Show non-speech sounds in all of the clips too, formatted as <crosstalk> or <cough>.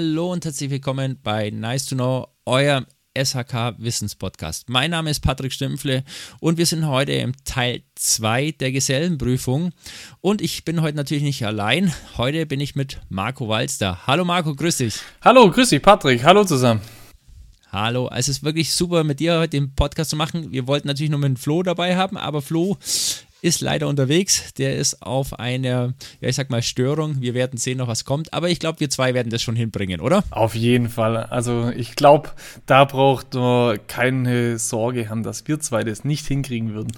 Hallo und herzlich willkommen bei Nice to Know, eurem SHK Wissenspodcast. Mein Name ist Patrick Stümpfle und wir sind heute im Teil 2 der Gesellenprüfung. Und ich bin heute natürlich nicht allein. Heute bin ich mit Marco Walster. Hallo Marco, grüß dich. Hallo, grüß dich Patrick. Hallo zusammen. Hallo, es ist wirklich super mit dir heute den Podcast zu machen. Wir wollten natürlich nur mit Flo dabei haben, aber Flo ist leider unterwegs. Der ist auf einer, ja, ich sag mal, Störung. Wir werden sehen noch, was kommt. Aber ich glaube, wir zwei werden das schon hinbringen, oder? Auf jeden Fall. Also, ich glaube, da braucht man keine Sorge haben, dass wir zwei das nicht hinkriegen würden.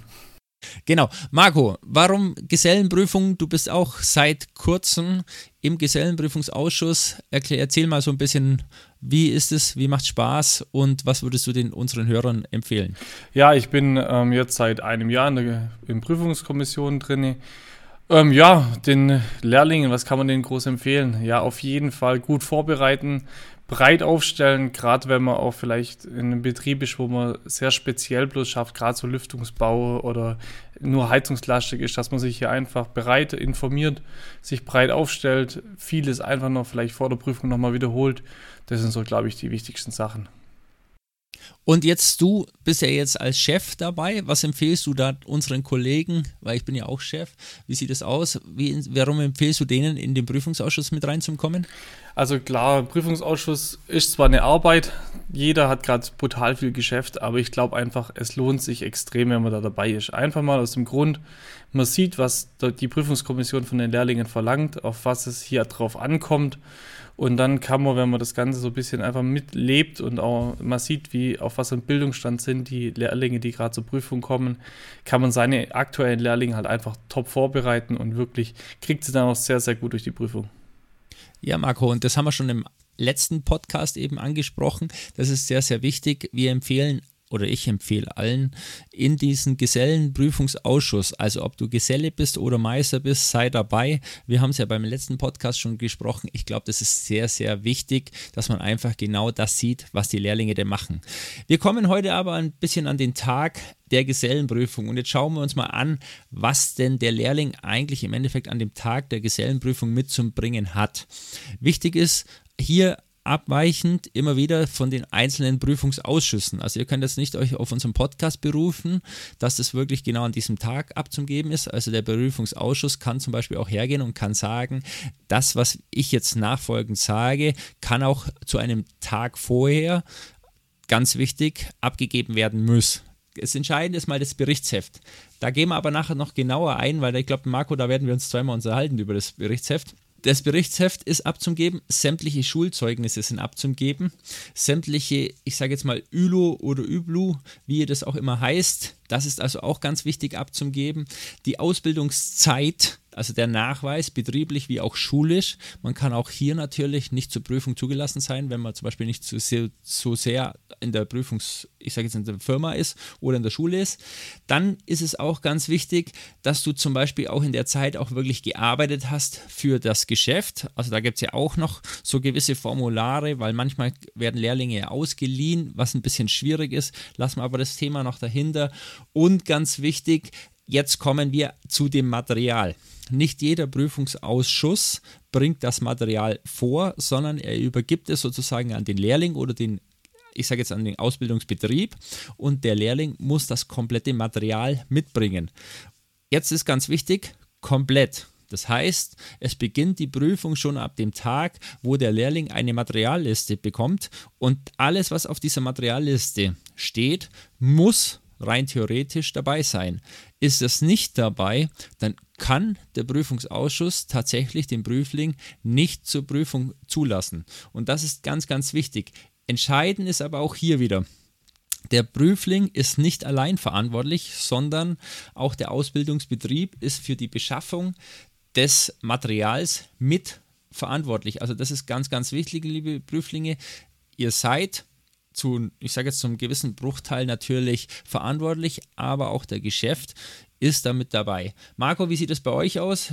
Genau. Marco, warum Gesellenprüfung? Du bist auch seit kurzem im Gesellenprüfungsausschuss. Erklär, erzähl mal so ein bisschen, wie ist es, wie macht Spaß und was würdest du den unseren Hörern empfehlen? Ja, ich bin ähm, jetzt seit einem Jahr in der in Prüfungskommission drin. Ähm, ja, den Lehrlingen, was kann man denen groß empfehlen? Ja, auf jeden Fall gut vorbereiten, breit aufstellen, gerade wenn man auch vielleicht in einem Betrieb ist, wo man sehr speziell bloß schafft, gerade so Lüftungsbau oder nur heizungslastig ist, dass man sich hier einfach bereit informiert, sich breit aufstellt, vieles einfach noch vielleicht vor der Prüfung nochmal wiederholt. Das sind so, glaube ich, die wichtigsten Sachen. Und jetzt du bist ja jetzt als Chef dabei. Was empfehlst du da unseren Kollegen, weil ich bin ja auch Chef, wie sieht das aus? Wie, warum empfehlst du denen, in den Prüfungsausschuss mit reinzukommen? Also klar, Prüfungsausschuss ist zwar eine Arbeit, jeder hat gerade brutal viel Geschäft, aber ich glaube einfach, es lohnt sich extrem, wenn man da dabei ist. Einfach mal aus dem Grund, man sieht, was die Prüfungskommission von den Lehrlingen verlangt, auf was es hier drauf ankommt. Und dann kann man, wenn man das Ganze so ein bisschen einfach mitlebt und auch man sieht, wie auf was im Bildungsstand sind die Lehrlinge, die gerade zur Prüfung kommen, kann man seine aktuellen Lehrlinge halt einfach top vorbereiten und wirklich kriegt sie dann auch sehr, sehr gut durch die Prüfung. Ja, Marco, und das haben wir schon im letzten Podcast eben angesprochen. Das ist sehr, sehr wichtig. Wir empfehlen oder ich empfehle allen, in diesen Gesellenprüfungsausschuss, also ob du Geselle bist oder Meister bist, sei dabei. Wir haben es ja beim letzten Podcast schon gesprochen. Ich glaube, das ist sehr, sehr wichtig, dass man einfach genau das sieht, was die Lehrlinge denn machen. Wir kommen heute aber ein bisschen an den Tag der Gesellenprüfung. Und jetzt schauen wir uns mal an, was denn der Lehrling eigentlich im Endeffekt an dem Tag der Gesellenprüfung mitzubringen hat. Wichtig ist, hier abweichend immer wieder von den einzelnen Prüfungsausschüssen. Also ihr könnt jetzt nicht euch auf unseren Podcast berufen, dass das wirklich genau an diesem Tag abzugeben ist. Also der Prüfungsausschuss kann zum Beispiel auch hergehen und kann sagen, das, was ich jetzt nachfolgend sage, kann auch zu einem Tag vorher, ganz wichtig, abgegeben werden müssen. Das Entscheidende ist mal das Berichtsheft. Da gehen wir aber nachher noch genauer ein, weil ich glaube, Marco, da werden wir uns zweimal unterhalten über das Berichtsheft. Das Berichtsheft ist abzugeben, sämtliche Schulzeugnisse sind abzugeben, sämtliche, ich sage jetzt mal ÜLO oder ÜBLU, wie das auch immer heißt, das ist also auch ganz wichtig abzugeben. Die Ausbildungszeit also der Nachweis, betrieblich wie auch schulisch. Man kann auch hier natürlich nicht zur Prüfung zugelassen sein, wenn man zum Beispiel nicht so sehr, so sehr in der Prüfungs-, ich sage jetzt in der Firma ist oder in der Schule ist. Dann ist es auch ganz wichtig, dass du zum Beispiel auch in der Zeit auch wirklich gearbeitet hast für das Geschäft. Also da gibt es ja auch noch so gewisse Formulare, weil manchmal werden Lehrlinge ausgeliehen, was ein bisschen schwierig ist. Lassen wir aber das Thema noch dahinter. Und ganz wichtig, Jetzt kommen wir zu dem Material. Nicht jeder Prüfungsausschuss bringt das Material vor, sondern er übergibt es sozusagen an den Lehrling oder den ich sage jetzt an den Ausbildungsbetrieb und der Lehrling muss das komplette Material mitbringen. Jetzt ist ganz wichtig, komplett. Das heißt, es beginnt die Prüfung schon ab dem Tag, wo der Lehrling eine Materialliste bekommt und alles, was auf dieser Materialliste steht, muss rein theoretisch dabei sein. Ist es nicht dabei, dann kann der Prüfungsausschuss tatsächlich den Prüfling nicht zur Prüfung zulassen. Und das ist ganz, ganz wichtig. Entscheidend ist aber auch hier wieder, der Prüfling ist nicht allein verantwortlich, sondern auch der Ausbildungsbetrieb ist für die Beschaffung des Materials mit verantwortlich. Also das ist ganz, ganz wichtig, liebe Prüflinge. Ihr seid zu, ich sage jetzt zum gewissen Bruchteil natürlich verantwortlich, aber auch der Geschäft ist damit dabei. Marco, wie sieht es bei euch aus?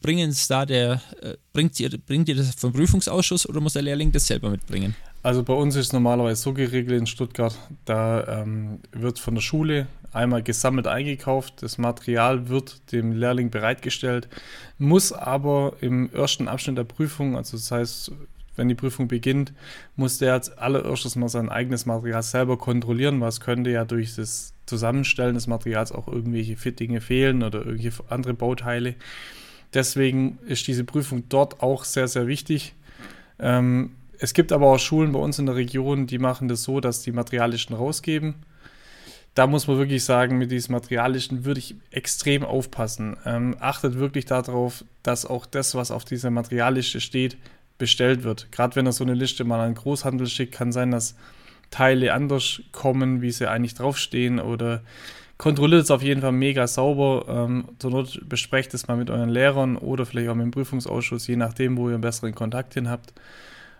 Bringen es da der, äh, bringt, ihr, bringt ihr das vom Prüfungsausschuss oder muss der Lehrling das selber mitbringen? Also bei uns ist es normalerweise so geregelt in Stuttgart, da ähm, wird von der Schule einmal gesammelt eingekauft, das Material wird dem Lehrling bereitgestellt, muss aber im ersten Abschnitt der Prüfung, also das heißt wenn die Prüfung beginnt, muss der als allererstes mal sein eigenes Material selber kontrollieren, was könnte ja durch das Zusammenstellen des Materials auch irgendwelche Fittinge fehlen oder irgendwelche andere Bauteile. Deswegen ist diese Prüfung dort auch sehr, sehr wichtig. Ähm, es gibt aber auch Schulen bei uns in der Region, die machen das so, dass die Materialischen rausgeben. Da muss man wirklich sagen, mit diesem Materialischen würde ich extrem aufpassen. Ähm, achtet wirklich darauf, dass auch das, was auf dieser Materialliste steht, bestellt wird. Gerade wenn er so eine Liste mal an Großhandel schickt, kann sein, dass Teile anders kommen, wie sie eigentlich draufstehen oder kontrolliert es auf jeden Fall mega sauber. Ähm, zur Not besprecht es mal mit euren Lehrern oder vielleicht auch mit dem Prüfungsausschuss, je nachdem, wo ihr einen besseren Kontakt hin habt.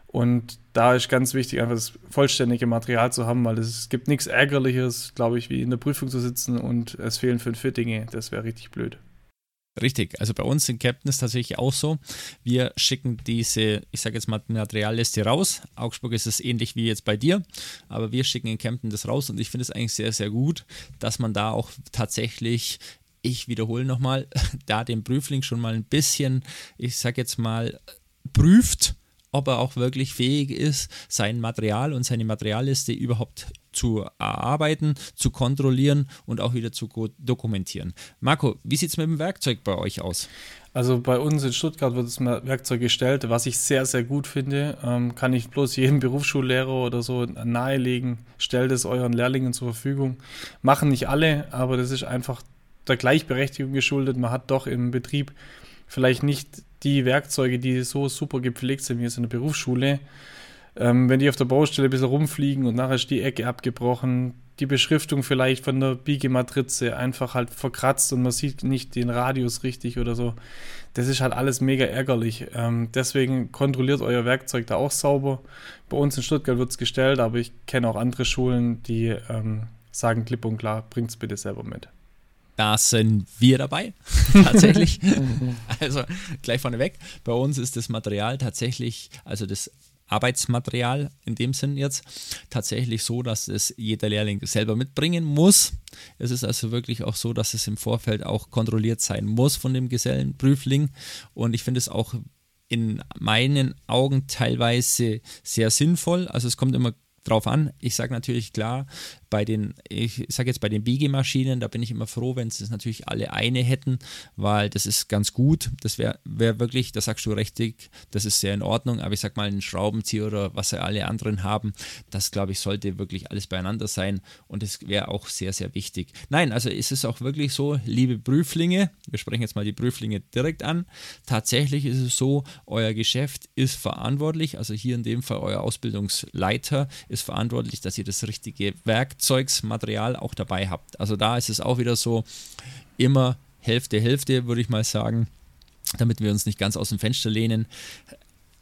Und da ist ganz wichtig, einfach das vollständige Material zu haben, weil es gibt nichts Ärgerliches, glaube ich, wie in der Prüfung zu sitzen und es fehlen fünf Fittinge. Das wäre richtig blöd. Richtig, also bei uns in Captain ist tatsächlich auch so. Wir schicken diese, ich sage jetzt mal, Materialliste raus. Augsburg ist es ähnlich wie jetzt bei dir, aber wir schicken in Kempten das raus und ich finde es eigentlich sehr, sehr gut, dass man da auch tatsächlich ich wiederhole nochmal, <laughs> da den Prüfling schon mal ein bisschen, ich sage jetzt mal, prüft, ob er auch wirklich fähig ist, sein Material und seine Materialliste überhaupt zu erarbeiten, zu kontrollieren und auch wieder zu dokumentieren. Marco, wie sieht es mit dem Werkzeug bei euch aus? Also bei uns in Stuttgart wird das Werkzeug gestellt, was ich sehr, sehr gut finde. Ähm, kann ich bloß jedem <laughs> Berufsschullehrer oder so nahelegen, stellt es euren Lehrlingen zur Verfügung. Machen nicht alle, aber das ist einfach der Gleichberechtigung geschuldet. Man hat doch im Betrieb vielleicht nicht die Werkzeuge, die so super gepflegt sind wie jetzt in der Berufsschule. Ähm, wenn die auf der Baustelle ein bisschen rumfliegen und nachher ist die Ecke abgebrochen, die Beschriftung vielleicht von der Biegematrize einfach halt verkratzt und man sieht nicht den Radius richtig oder so. Das ist halt alles mega ärgerlich. Ähm, deswegen kontrolliert euer Werkzeug da auch sauber. Bei uns in Stuttgart wird es gestellt, aber ich kenne auch andere Schulen, die ähm, sagen klipp und klar, bringt es bitte selber mit. Da sind wir dabei, <laughs> tatsächlich. <laughs> also gleich vorneweg, bei uns ist das Material tatsächlich, also das Arbeitsmaterial in dem Sinn jetzt tatsächlich so, dass es jeder Lehrling selber mitbringen muss. Es ist also wirklich auch so, dass es im Vorfeld auch kontrolliert sein muss von dem Gesellenprüfling. Und ich finde es auch in meinen Augen teilweise sehr sinnvoll. Also es kommt immer drauf an. Ich sage natürlich klar, bei den, ich sage jetzt bei den Biegemaschinen, da bin ich immer froh, wenn es natürlich alle eine hätten, weil das ist ganz gut. Das wäre wär wirklich, da sagst du richtig, das ist sehr in Ordnung, aber ich sag mal, ein Schraubenzieher oder was ja alle anderen haben, das glaube ich, sollte wirklich alles beieinander sein und das wäre auch sehr, sehr wichtig. Nein, also ist es auch wirklich so, liebe Prüflinge, wir sprechen jetzt mal die Prüflinge direkt an, tatsächlich ist es so, euer Geschäft ist verantwortlich, also hier in dem Fall euer Ausbildungsleiter ist verantwortlich, dass ihr das richtige Werkzeug Werkzeugsmaterial auch dabei habt. Also da ist es auch wieder so, immer Hälfte, Hälfte, würde ich mal sagen, damit wir uns nicht ganz aus dem Fenster lehnen.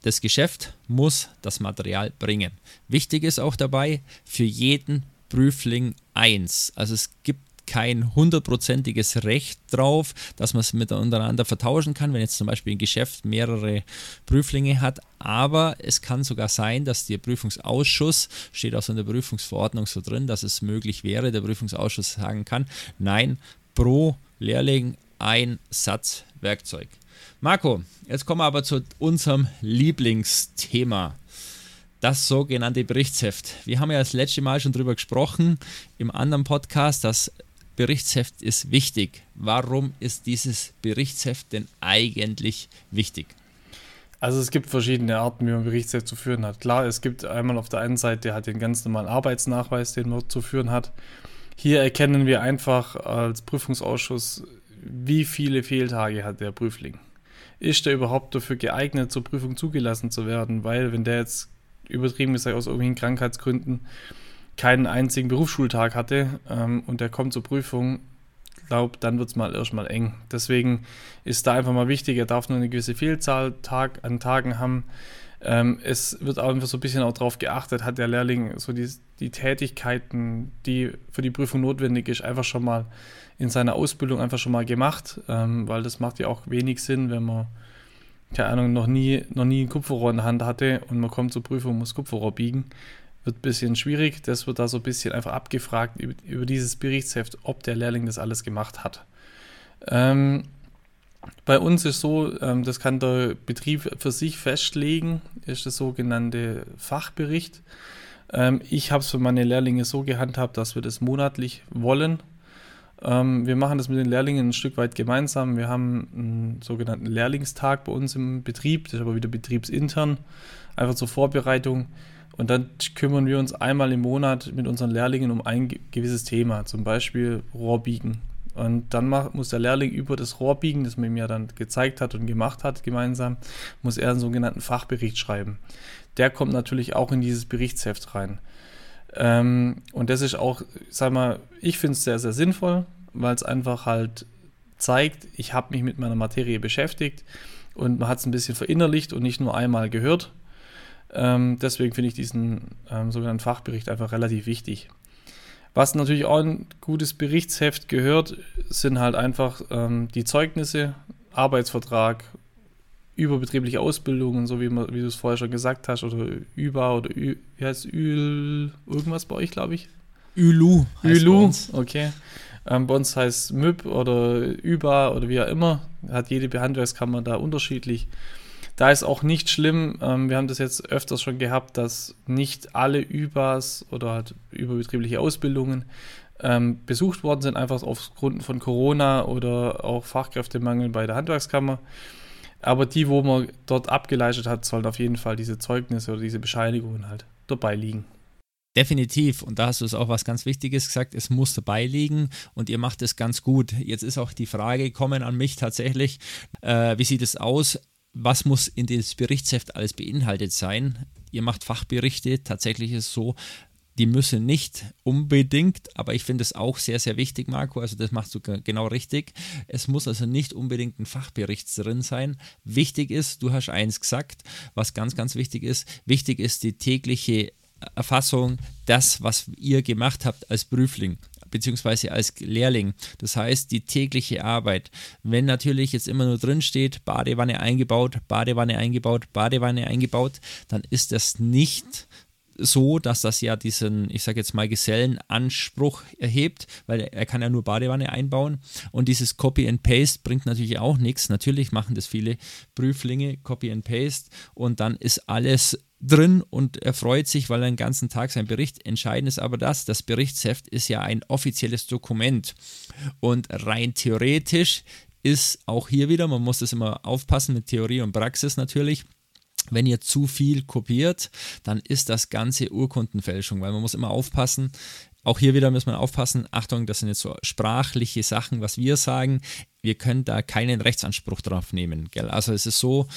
Das Geschäft muss das Material bringen. Wichtig ist auch dabei, für jeden Prüfling eins. Also es gibt kein hundertprozentiges Recht drauf, dass man es miteinander vertauschen kann, wenn jetzt zum Beispiel ein Geschäft mehrere Prüflinge hat. Aber es kann sogar sein, dass der Prüfungsausschuss, steht auch so in der Prüfungsverordnung so drin, dass es möglich wäre, der Prüfungsausschuss sagen kann, nein, pro Lehrling ein Satz Werkzeug. Marco, jetzt kommen wir aber zu unserem Lieblingsthema das sogenannte Berichtsheft. Wir haben ja das letzte Mal schon drüber gesprochen im anderen Podcast, dass Berichtsheft ist wichtig. Warum ist dieses Berichtsheft denn eigentlich wichtig? Also es gibt verschiedene Arten, wie man Berichtsheft zu führen hat. Klar, es gibt einmal auf der einen Seite halt den ganz normalen Arbeitsnachweis, den man zu führen hat. Hier erkennen wir einfach als Prüfungsausschuss, wie viele Fehltage hat der Prüfling. Ist der überhaupt dafür geeignet, zur Prüfung zugelassen zu werden? Weil wenn der jetzt übertrieben gesagt aus irgendwelchen Krankheitsgründen keinen einzigen Berufsschultag hatte ähm, und der kommt zur Prüfung, glaube, dann wird es mal erstmal eng. Deswegen ist da einfach mal wichtig, er darf nur eine gewisse Vielzahl Tag, an Tagen haben. Ähm, es wird auch einfach so ein bisschen auch darauf geachtet, hat der Lehrling so die, die Tätigkeiten, die für die Prüfung notwendig ist, einfach schon mal in seiner Ausbildung einfach schon mal gemacht, ähm, weil das macht ja auch wenig Sinn, wenn man keine Ahnung, noch nie, noch nie ein Kupferrohr in der Hand hatte und man kommt zur Prüfung und muss Kupferrohr biegen wird ein bisschen schwierig. Das wird da so ein bisschen einfach abgefragt über, über dieses Berichtsheft, ob der Lehrling das alles gemacht hat. Ähm, Bei uns ist so, ähm, das kann der Betrieb für sich festlegen, ist der sogenannte Fachbericht. Ähm, ich habe es für meine Lehrlinge so gehandhabt, dass wir das monatlich wollen. Ähm, wir machen das mit den Lehrlingen ein Stück weit gemeinsam. Wir haben einen sogenannten Lehrlingstag bei uns im Betrieb, das ist aber wieder betriebsintern, einfach zur Vorbereitung. Und dann kümmern wir uns einmal im Monat mit unseren Lehrlingen um ein gewisses Thema, zum Beispiel Rohrbiegen. Und dann muss der Lehrling über das Rohrbiegen, das man ihm ja dann gezeigt hat und gemacht hat gemeinsam, muss er einen sogenannten Fachbericht schreiben. Der kommt natürlich auch in dieses Berichtsheft rein. Ähm, und das ist auch, sag mal, ich finde es sehr, sehr sinnvoll, weil es einfach halt zeigt, ich habe mich mit meiner Materie beschäftigt und man hat es ein bisschen verinnerlicht und nicht nur einmal gehört. Ähm, deswegen finde ich diesen ähm, sogenannten Fachbericht einfach relativ wichtig. Was natürlich auch ein gutes Berichtsheft gehört, sind halt einfach ähm, die Zeugnisse, Arbeitsvertrag, überbetriebliche Ausbildungen, so wie, man, wie du es vorher schon gesagt hast, oder über oder Ü, wie heißt Ül, irgendwas bei euch, glaube ich? Ülu. Ülu, okay. Ähm, bei uns heißt MÜB oder ÜBA oder wie auch immer. Hat jede Handwerkskammer da unterschiedlich. Da ist auch nicht schlimm. Ähm, wir haben das jetzt öfters schon gehabt, dass nicht alle ÜBAs oder halt überbetriebliche Ausbildungen ähm, besucht worden sind, einfach aufgrund von Corona oder auch Fachkräftemangel bei der Handwerkskammer. Aber die, wo man dort abgeleistet hat, sollen auf jeden Fall diese Zeugnisse oder diese Bescheinigungen halt dabei liegen. Definitiv. Und da hast du es auch was ganz Wichtiges gesagt. Es muss dabei liegen und ihr macht es ganz gut. Jetzt ist auch die Frage gekommen an mich tatsächlich. Äh, wie sieht es aus? Was muss in das Berichtsheft alles beinhaltet sein? Ihr macht Fachberichte. Tatsächlich ist es so, die müssen nicht unbedingt, aber ich finde es auch sehr, sehr wichtig, Marco, also das machst du genau richtig. Es muss also nicht unbedingt ein Fachbericht drin sein. Wichtig ist, du hast eins gesagt, was ganz, ganz wichtig ist, wichtig ist die tägliche Erfassung, das, was ihr gemacht habt als Prüfling beziehungsweise als Lehrling. Das heißt, die tägliche Arbeit. Wenn natürlich jetzt immer nur drin steht, Badewanne eingebaut, Badewanne eingebaut, Badewanne eingebaut, dann ist das nicht so, dass das ja diesen, ich sage jetzt mal, Gesellenanspruch erhebt, weil er kann ja nur Badewanne einbauen. Und dieses Copy and Paste bringt natürlich auch nichts. Natürlich machen das viele Prüflinge, Copy and Paste und dann ist alles drin und er freut sich, weil er den ganzen Tag seinen Bericht entscheidend ist. Aber das, das Berichtsheft ist ja ein offizielles Dokument. Und rein theoretisch ist auch hier wieder, man muss das immer aufpassen mit Theorie und Praxis natürlich, wenn ihr zu viel kopiert, dann ist das Ganze Urkundenfälschung, weil man muss immer aufpassen. Auch hier wieder muss man aufpassen. Achtung, das sind jetzt so sprachliche Sachen, was wir sagen. Wir können da keinen Rechtsanspruch drauf nehmen. Gell? Also es ist so,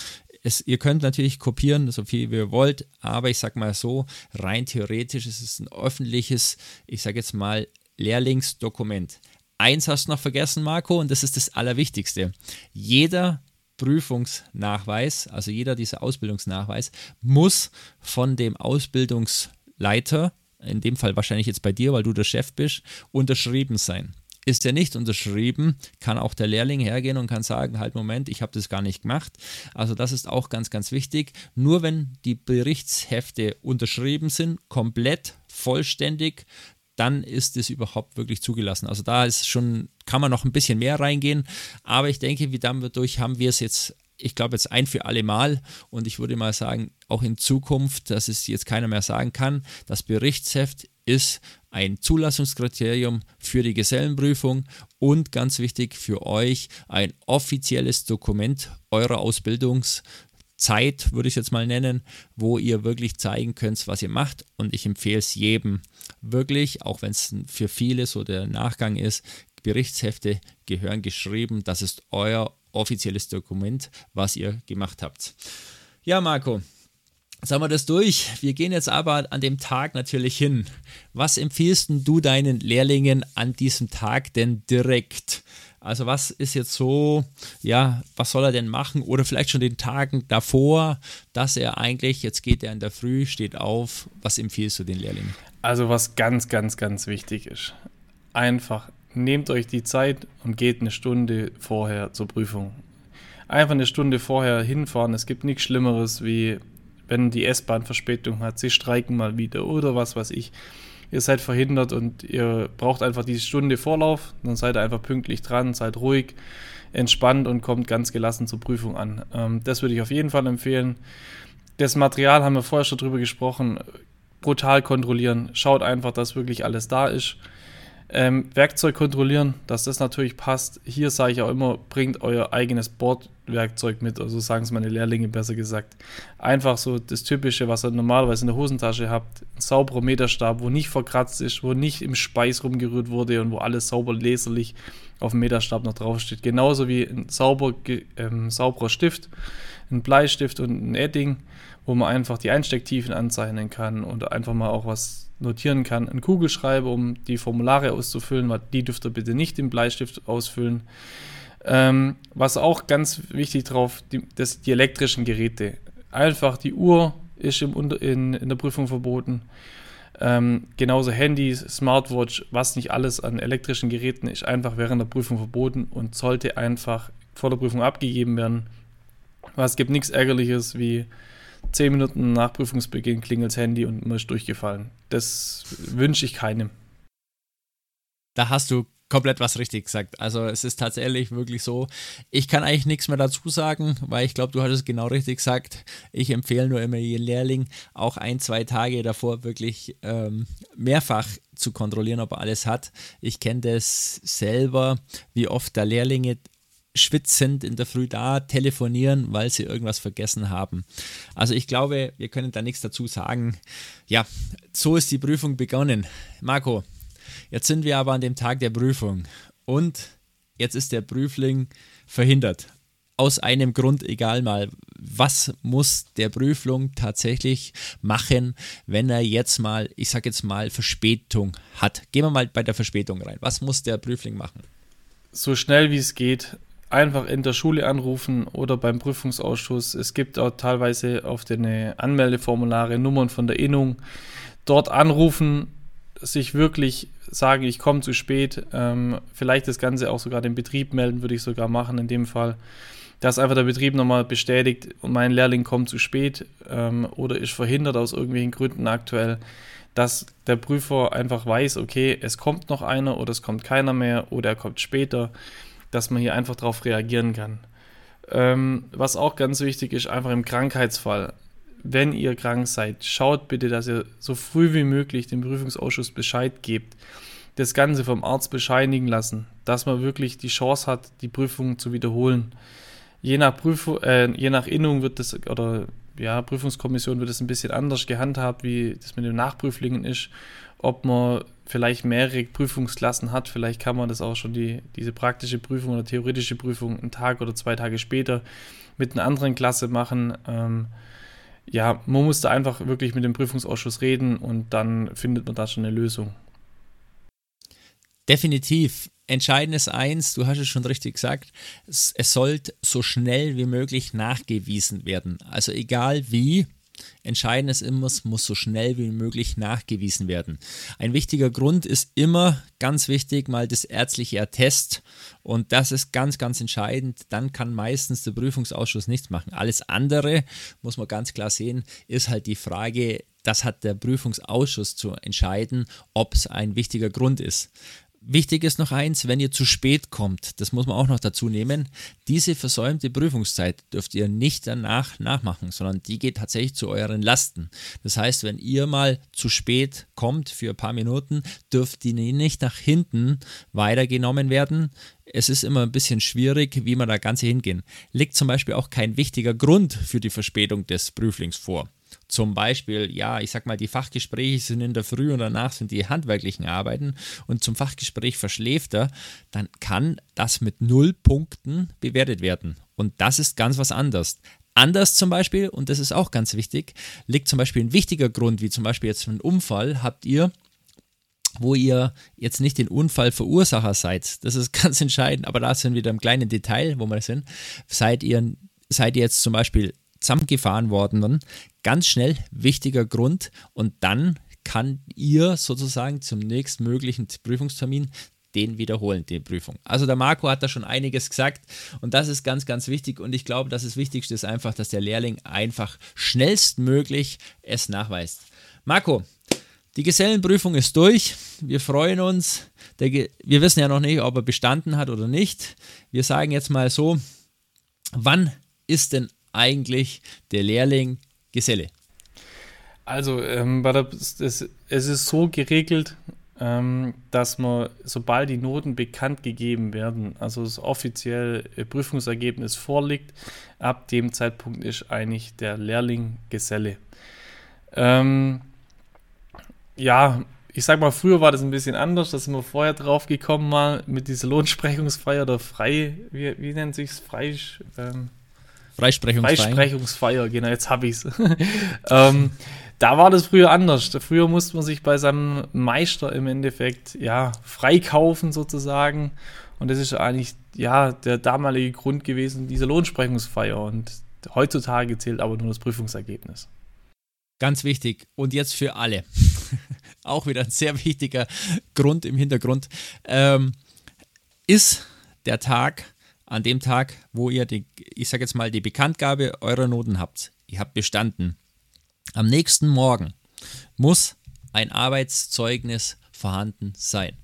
es, ihr könnt natürlich kopieren, so viel wie ihr wollt, aber ich sage mal so, rein theoretisch ist es ein öffentliches, ich sage jetzt mal, Lehrlingsdokument. Eins hast du noch vergessen, Marco, und das ist das Allerwichtigste. Jeder Prüfungsnachweis, also jeder dieser Ausbildungsnachweis, muss von dem Ausbildungsleiter, in dem Fall wahrscheinlich jetzt bei dir, weil du der Chef bist, unterschrieben sein. Ist er nicht unterschrieben, kann auch der Lehrling hergehen und kann sagen, halt Moment, ich habe das gar nicht gemacht. Also das ist auch ganz, ganz wichtig. Nur wenn die Berichtshefte unterschrieben sind, komplett, vollständig, dann ist es überhaupt wirklich zugelassen. Also da ist schon, kann man noch ein bisschen mehr reingehen, aber ich denke, wie dadurch haben wir es jetzt ich glaube jetzt ein für alle Mal und ich würde mal sagen, auch in Zukunft, dass es jetzt keiner mehr sagen kann, das Berichtsheft ist ein Zulassungskriterium für die Gesellenprüfung und ganz wichtig für euch ein offizielles Dokument eurer Ausbildungs- Zeit, würde ich es jetzt mal nennen, wo ihr wirklich zeigen könnt, was ihr macht. Und ich empfehle es jedem wirklich, auch wenn es für viele so der Nachgang ist, Berichtshefte gehören geschrieben. Das ist euer offizielles Dokument, was ihr gemacht habt. Ja, Marco, sagen wir das durch. Wir gehen jetzt aber an dem Tag natürlich hin. Was empfiehlst du deinen Lehrlingen an diesem Tag denn direkt? Also was ist jetzt so, ja, was soll er denn machen? Oder vielleicht schon den Tagen davor, dass er eigentlich, jetzt geht er in der Früh, steht auf. Was empfiehlst du den Lehrlingen? Also was ganz, ganz, ganz wichtig ist. Einfach nehmt euch die Zeit und geht eine Stunde vorher zur Prüfung. Einfach eine Stunde vorher hinfahren. Es gibt nichts Schlimmeres, wie wenn die S-Bahn Verspätung hat. Sie streiken mal wieder oder was weiß ich. Ihr seid verhindert und ihr braucht einfach die Stunde Vorlauf, dann seid ihr einfach pünktlich dran, seid ruhig, entspannt und kommt ganz gelassen zur Prüfung an. Ähm, das würde ich auf jeden Fall empfehlen. Das Material haben wir vorher schon drüber gesprochen, brutal kontrollieren. Schaut einfach, dass wirklich alles da ist. Ähm, Werkzeug kontrollieren, dass das natürlich passt. Hier sage ich auch immer, bringt euer eigenes Bordwerkzeug mit, also sagen es meine Lehrlinge besser gesagt. Einfach so das Typische, was ihr normalerweise in der Hosentasche habt. Ein sauberer Meterstab, wo nicht verkratzt ist, wo nicht im Speis rumgerührt wurde und wo alles sauber leserlich auf dem Meterstab noch draufsteht. Genauso wie ein sauber, ähm, sauberer Stift, ein Bleistift und ein Edding, wo man einfach die Einstecktiefen anzeichnen kann und einfach mal auch was notieren kann, einen Kugelschreiber, um die Formulare auszufüllen, die dürft ihr bitte nicht im Bleistift ausfüllen. Ähm, was auch ganz wichtig drauf, die, das, die elektrischen Geräte. Einfach die Uhr ist im, in, in der Prüfung verboten. Ähm, genauso Handys, Smartwatch, was nicht alles an elektrischen Geräten ist, einfach während der Prüfung verboten und sollte einfach vor der Prüfung abgegeben werden. Weil es gibt nichts Ärgerliches wie zehn Minuten nach Prüfungsbeginn klingelt das Handy und man ist durchgefallen. Das wünsche ich keinem. Da hast du komplett was richtig gesagt. Also es ist tatsächlich wirklich so. Ich kann eigentlich nichts mehr dazu sagen, weil ich glaube, du hattest es genau richtig gesagt. Ich empfehle nur immer jeden Lehrling auch ein, zwei Tage davor wirklich ähm, mehrfach zu kontrollieren, ob er alles hat. Ich kenne das selber, wie oft da Lehrlinge schwitzend in der Früh da telefonieren, weil sie irgendwas vergessen haben. Also ich glaube, wir können da nichts dazu sagen. Ja, so ist die Prüfung begonnen. Marco, jetzt sind wir aber an dem Tag der Prüfung und jetzt ist der Prüfling verhindert. Aus einem Grund, egal mal, was muss der Prüfling tatsächlich machen, wenn er jetzt mal, ich sag jetzt mal, Verspätung hat. Gehen wir mal bei der Verspätung rein. Was muss der Prüfling machen? So schnell wie es geht einfach in der Schule anrufen oder beim Prüfungsausschuss. Es gibt auch teilweise auf den Anmeldeformulare Nummern von der Innung. Dort anrufen, sich wirklich sagen, ich komme zu spät. Ähm, vielleicht das Ganze auch sogar den Betrieb melden, würde ich sogar machen in dem Fall. Dass einfach der Betrieb nochmal bestätigt, mein Lehrling kommt zu spät ähm, oder ist verhindert aus irgendwelchen Gründen aktuell dass der Prüfer einfach weiß, okay, es kommt noch einer oder es kommt keiner mehr oder er kommt später dass man hier einfach darauf reagieren kann. Ähm, was auch ganz wichtig ist, einfach im Krankheitsfall, wenn ihr krank seid, schaut bitte, dass ihr so früh wie möglich dem Prüfungsausschuss Bescheid gebt. Das Ganze vom Arzt bescheinigen lassen, dass man wirklich die Chance hat, die Prüfung zu wiederholen. Je nach Prüfung, äh, je nach Innung wird das, oder ja, Prüfungskommission wird es ein bisschen anders gehandhabt, wie das mit den Nachprüflingen ist. Ob man vielleicht mehrere Prüfungsklassen hat. Vielleicht kann man das auch schon, die, diese praktische Prüfung oder theoretische Prüfung einen Tag oder zwei Tage später mit einer anderen Klasse machen. Ähm, ja, man muss da einfach wirklich mit dem Prüfungsausschuss reden und dann findet man da schon eine Lösung. Definitiv. Entscheidend ist eins, du hast es schon richtig gesagt, es, es sollte so schnell wie möglich nachgewiesen werden. Also egal wie, Entscheidend ist immer, es muss so schnell wie möglich nachgewiesen werden. Ein wichtiger Grund ist immer ganz wichtig mal das ärztliche Attest und das ist ganz, ganz entscheidend. Dann kann meistens der Prüfungsausschuss nichts machen. Alles andere, muss man ganz klar sehen, ist halt die Frage, das hat der Prüfungsausschuss zu entscheiden, ob es ein wichtiger Grund ist. Wichtig ist noch eins, wenn ihr zu spät kommt, das muss man auch noch dazu nehmen, diese versäumte Prüfungszeit dürft ihr nicht danach nachmachen, sondern die geht tatsächlich zu euren Lasten. Das heißt, wenn ihr mal zu spät kommt für ein paar Minuten, dürft die nicht nach hinten weitergenommen werden. Es ist immer ein bisschen schwierig, wie man da Ganze hingehen. Liegt zum Beispiel auch kein wichtiger Grund für die Verspätung des Prüflings vor. Zum Beispiel, ja, ich sag mal, die Fachgespräche sind in der Früh und danach sind die handwerklichen Arbeiten und zum Fachgespräch verschläft er, dann kann das mit null Punkten bewertet werden. Und das ist ganz was anderes. Anders zum Beispiel, und das ist auch ganz wichtig, liegt zum Beispiel ein wichtiger Grund, wie zum Beispiel jetzt ein Unfall, habt ihr wo ihr jetzt nicht den Unfallverursacher seid. Das ist <laughs> ganz entscheidend, aber da sind wir wieder im kleinen Detail, wo wir sind. Seid ihr, seid ihr jetzt zum Beispiel zusammengefahren worden, dann ganz schnell wichtiger Grund und dann kann ihr sozusagen zum nächstmöglichen Prüfungstermin den wiederholen, die Prüfung. Also der Marco hat da schon einiges gesagt und das ist ganz, ganz wichtig und ich glaube, dass das Wichtigste ist einfach, dass der Lehrling einfach schnellstmöglich es nachweist. Marco, Die Gesellenprüfung ist durch. Wir freuen uns. wir wissen ja noch nicht, ob er bestanden hat oder nicht. Wir sagen jetzt mal so, wann ist denn eigentlich der Lehrling Geselle? Also, ähm, es, ist so geregelt, ähm, dass man, sobald die Noten bekannt gegeben werden, also das offizielle Prüfungsergebnis vorliegt, ab dem Zeitpunkt ist eigentlich der Lehrling Geselle. Ähm, ja, ich sag mal, früher war das ein bisschen anders, da sind wir vorher drauf gekommen, mal mit dieser Lohnsprechungsfeier oder frei, wie, wie nennt sich's? Frei, ähm, Freisprechungsfeier. Freisprechungsfeier, genau, jetzt habe ich's. <laughs> ähm, da war das früher anders. Früher musste man sich bei seinem Meister im Endeffekt ja freikaufen sozusagen. Und das ist eigentlich ja der damalige Grund gewesen, diese Lohnsprechungsfeier. Und heutzutage zählt aber nur das Prüfungsergebnis. Ganz wichtig und jetzt für alle. <laughs> Auch wieder ein sehr wichtiger Grund im Hintergrund. Ähm, ist der Tag, an dem Tag, wo ihr die, ich sage jetzt mal, die Bekanntgabe eurer Noten habt. Ihr habt bestanden. Am nächsten Morgen muss ein Arbeitszeugnis vorhanden sein.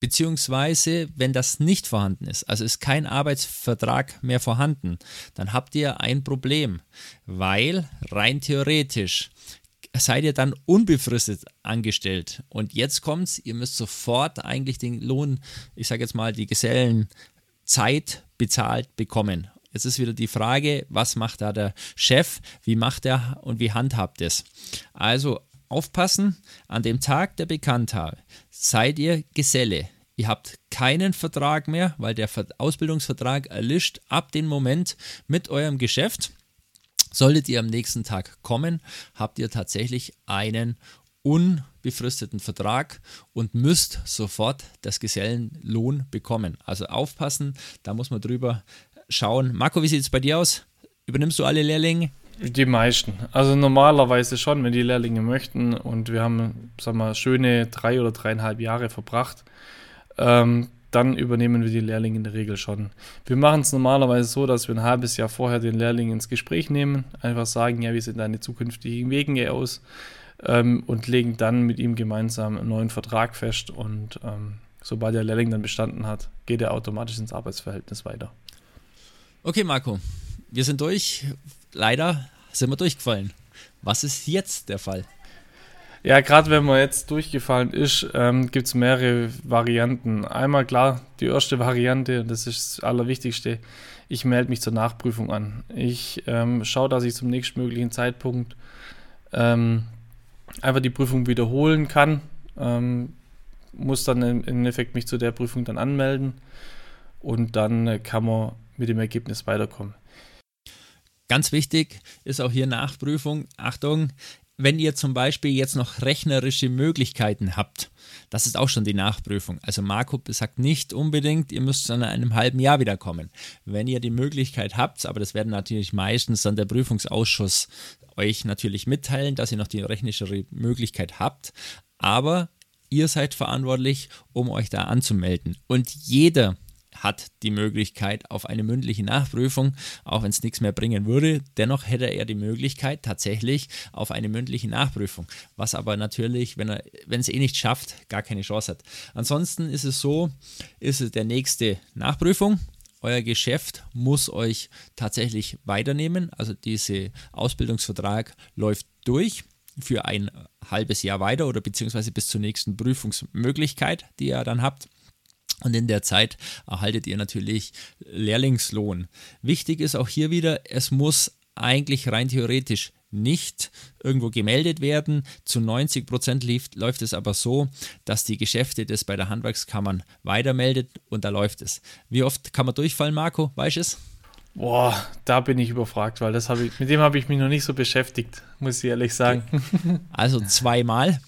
Beziehungsweise, wenn das nicht vorhanden ist, also ist kein Arbeitsvertrag mehr vorhanden, dann habt ihr ein Problem, weil rein theoretisch seid ihr dann unbefristet angestellt. Und jetzt kommt's, ihr müsst sofort eigentlich den Lohn, ich sage jetzt mal die Gesellenzeit bezahlt bekommen. Jetzt ist wieder die Frage, was macht da der Chef, wie macht er und wie handhabt es? Also aufpassen, an dem Tag der Bekanntheit seid ihr Geselle. Ihr habt keinen Vertrag mehr, weil der Ausbildungsvertrag erlischt ab dem Moment mit eurem Geschäft. Solltet ihr am nächsten Tag kommen, habt ihr tatsächlich einen unbefristeten Vertrag und müsst sofort das Gesellenlohn bekommen. Also aufpassen, da muss man drüber schauen. Marco, wie sieht es bei dir aus? Übernimmst du alle Lehrlinge? Die meisten. Also normalerweise schon, wenn die Lehrlinge möchten. Und wir haben, sagen wir, schöne drei oder dreieinhalb Jahre verbracht. Ähm, dann übernehmen wir die Lehrlinge in der Regel schon. Wir machen es normalerweise so, dass wir ein halbes Jahr vorher den Lehrling ins Gespräch nehmen, einfach sagen, ja, wie sehen deine zukünftigen Wege aus ähm, und legen dann mit ihm gemeinsam einen neuen Vertrag fest und ähm, sobald der Lehrling dann bestanden hat, geht er automatisch ins Arbeitsverhältnis weiter. Okay, Marco, wir sind durch leider sind wir durchgefallen. Was ist jetzt der Fall? Ja, gerade wenn man jetzt durchgefallen ist, ähm, gibt es mehrere Varianten. Einmal klar, die erste Variante, und das ist das Allerwichtigste, ich melde mich zur Nachprüfung an. Ich ähm, schaue, dass ich zum nächstmöglichen Zeitpunkt ähm, einfach die Prüfung wiederholen kann. Ähm, muss dann im Endeffekt mich zu der Prüfung dann anmelden und dann äh, kann man mit dem Ergebnis weiterkommen. Ganz wichtig ist auch hier Nachprüfung. Achtung, wenn ihr zum Beispiel jetzt noch rechnerische Möglichkeiten habt, das ist auch schon die Nachprüfung. Also Marco sagt nicht unbedingt, ihr müsst in einem halben Jahr wiederkommen. Wenn ihr die Möglichkeit habt, aber das werden natürlich meistens dann der Prüfungsausschuss euch natürlich mitteilen, dass ihr noch die rechnerische Möglichkeit habt, aber ihr seid verantwortlich, um euch da anzumelden. Und jeder hat die Möglichkeit auf eine mündliche Nachprüfung, auch wenn es nichts mehr bringen würde. Dennoch hätte er die Möglichkeit tatsächlich auf eine mündliche Nachprüfung, was aber natürlich, wenn er wenn es eh nicht schafft, gar keine Chance hat. Ansonsten ist es so, ist es der nächste Nachprüfung. Euer Geschäft muss euch tatsächlich weiternehmen. Also dieser Ausbildungsvertrag läuft durch für ein halbes Jahr weiter oder beziehungsweise bis zur nächsten Prüfungsmöglichkeit, die ihr dann habt. Und in der Zeit erhaltet ihr natürlich Lehrlingslohn. Wichtig ist auch hier wieder, es muss eigentlich rein theoretisch nicht irgendwo gemeldet werden. Zu 90 Prozent läuft es aber so, dass die Geschäfte das bei der Handwerkskammern weitermeldet und da läuft es. Wie oft kann man durchfallen, Marco? Weißt du es? Boah, da bin ich überfragt, weil das ich, mit dem habe ich mich noch nicht so beschäftigt, muss ich ehrlich sagen. Also <laughs> zweimal.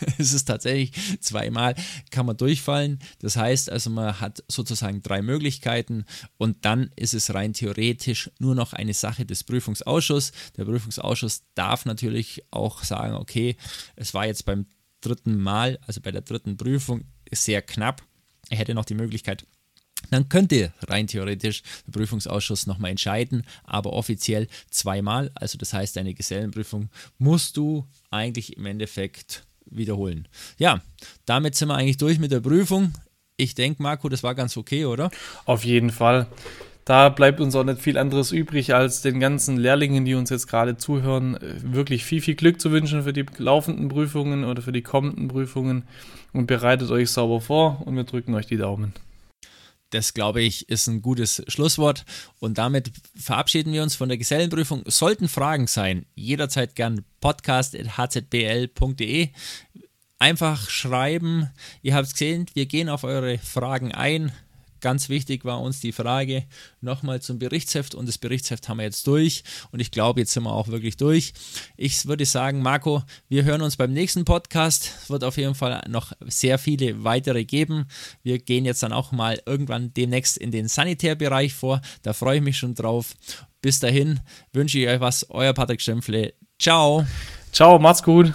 <laughs> es ist tatsächlich zweimal kann man durchfallen. Das heißt also, man hat sozusagen drei Möglichkeiten und dann ist es rein theoretisch nur noch eine Sache des Prüfungsausschusses. Der Prüfungsausschuss darf natürlich auch sagen, okay, es war jetzt beim dritten Mal, also bei der dritten Prüfung, sehr knapp. Er hätte noch die Möglichkeit, dann könnte rein theoretisch der Prüfungsausschuss nochmal entscheiden, aber offiziell zweimal. Also das heißt, eine Gesellenprüfung musst du eigentlich im Endeffekt wiederholen. Ja, damit sind wir eigentlich durch mit der Prüfung. Ich denke, Marco, das war ganz okay, oder? Auf jeden Fall. Da bleibt uns auch nicht viel anderes übrig, als den ganzen Lehrlingen, die uns jetzt gerade zuhören, äh, wirklich viel, viel Glück zu wünschen für die laufenden Prüfungen oder für die kommenden Prüfungen und bereitet euch sauber vor und wir drücken euch die Daumen. Das, glaube ich, ist ein gutes Schlusswort. Und damit verabschieden wir uns von der Gesellenprüfung. Sollten Fragen sein, jederzeit gern podcast.hzbl.de. Einfach schreiben. Ihr habt es gesehen, wir gehen auf eure Fragen ein. Ganz wichtig war uns die Frage nochmal zum Berichtsheft und das Berichtsheft haben wir jetzt durch und ich glaube, jetzt sind wir auch wirklich durch. Ich würde sagen, Marco, wir hören uns beim nächsten Podcast. Es wird auf jeden Fall noch sehr viele weitere geben. Wir gehen jetzt dann auch mal irgendwann demnächst in den Sanitärbereich vor. Da freue ich mich schon drauf. Bis dahin wünsche ich euch was. Euer Patrick Stempfle. Ciao. Ciao, macht's gut.